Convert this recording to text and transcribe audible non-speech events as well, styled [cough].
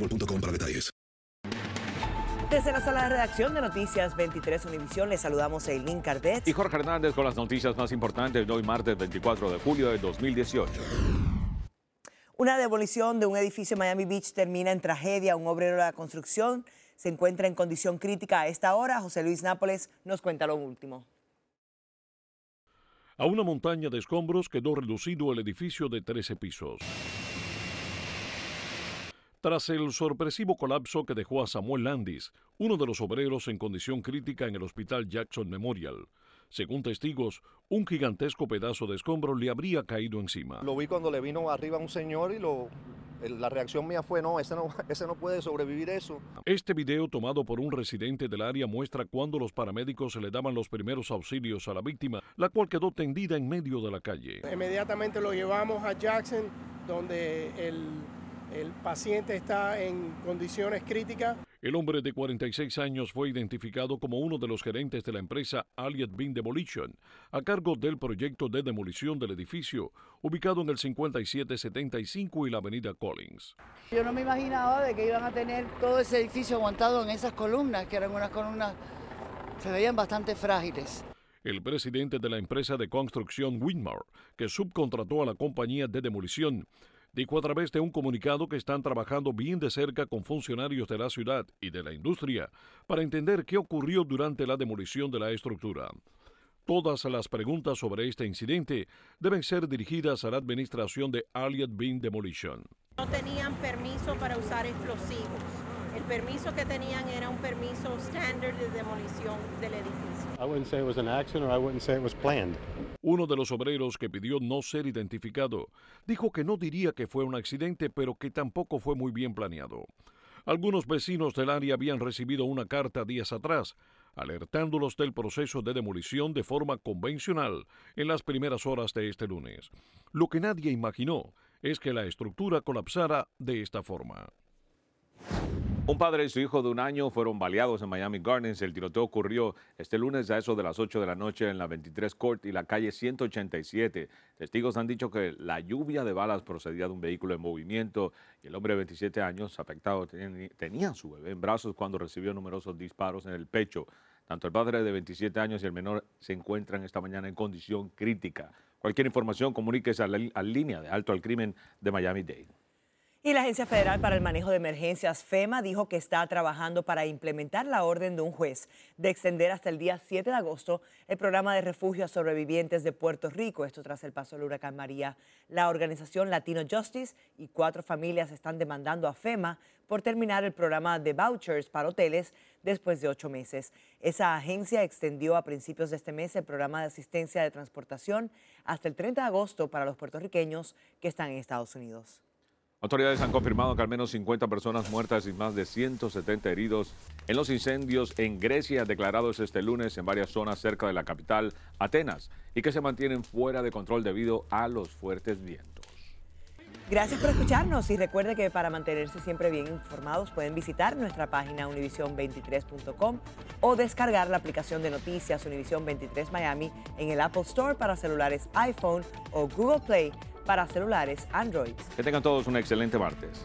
boostmobile.com para detalles. Desde la sala de redacción de Noticias 23 Univisión les saludamos a Eileen Cardet. Y Jorge Hernández con las noticias más importantes de hoy martes 24 de julio de 2018. Una demolición de un edificio en Miami Beach termina en tragedia. Un obrero de la construcción se encuentra en condición crítica a esta hora. José Luis Nápoles nos cuenta lo último. A una montaña de escombros quedó reducido el edificio de 13 pisos. Tras el sorpresivo colapso que dejó a Samuel Landis, uno de los obreros en condición crítica en el hospital Jackson Memorial, según testigos, un gigantesco pedazo de escombro le habría caído encima. Lo vi cuando le vino arriba un señor y lo, la reacción mía fue, no ese, no, [laughs] ese no puede sobrevivir eso. Este video tomado por un residente del área muestra cuando los paramédicos le daban los primeros auxilios a la víctima, la cual quedó tendida en medio de la calle. Inmediatamente lo llevamos a Jackson, donde el, el paciente está en condiciones críticas. El hombre de 46 años fue identificado como uno de los gerentes de la empresa Allied Bean Demolition, a cargo del proyecto de demolición del edificio, ubicado en el 5775 y la avenida Collins. Yo no me imaginaba de que iban a tener todo ese edificio aguantado en esas columnas, que eran unas columnas, se veían bastante frágiles. El presidente de la empresa de construcción Winmar, que subcontrató a la compañía de demolición, dijo a través de un comunicado que están trabajando bien de cerca con funcionarios de la ciudad y de la industria para entender qué ocurrió durante la demolición de la estructura. Todas las preguntas sobre este incidente deben ser dirigidas a la administración de Allied Bean Demolition. No tenían permiso para usar explosivos. El permiso que tenían era un permiso estándar de demolición del edificio. I wouldn't say it was an accident or I wouldn't say it was planned. Uno de los obreros que pidió no ser identificado dijo que no diría que fue un accidente, pero que tampoco fue muy bien planeado. Algunos vecinos del área habían recibido una carta días atrás, alertándolos del proceso de demolición de forma convencional en las primeras horas de este lunes. Lo que nadie imaginó es que la estructura colapsara de esta forma. Un padre y su hijo de un año fueron baleados en Miami Gardens. El tiroteo ocurrió este lunes a eso de las 8 de la noche en la 23 Court y la calle 187. Testigos han dicho que la lluvia de balas procedía de un vehículo en movimiento y el hombre de 27 años afectado tenía a su bebé en brazos cuando recibió numerosos disparos en el pecho. Tanto el padre de 27 años y el menor se encuentran esta mañana en condición crítica. Cualquier información comuníquese a la línea de alto al crimen de Miami-Dade. Y la Agencia Federal para el Manejo de Emergencias, FEMA, dijo que está trabajando para implementar la orden de un juez de extender hasta el día 7 de agosto el programa de refugio a sobrevivientes de Puerto Rico, esto tras el paso del huracán María. La organización Latino Justice y cuatro familias están demandando a FEMA por terminar el programa de vouchers para hoteles después de ocho meses. Esa agencia extendió a principios de este mes el programa de asistencia de transportación hasta el 30 de agosto para los puertorriqueños que están en Estados Unidos. Autoridades han confirmado que al menos 50 personas muertas y más de 170 heridos en los incendios en Grecia declarados este lunes en varias zonas cerca de la capital, Atenas, y que se mantienen fuera de control debido a los fuertes vientos. Gracias por escucharnos y recuerde que para mantenerse siempre bien informados pueden visitar nuestra página univision23.com o descargar la aplicación de noticias Univision 23 Miami en el Apple Store para celulares iPhone o Google Play para celulares Android. Que tengan todos un excelente martes.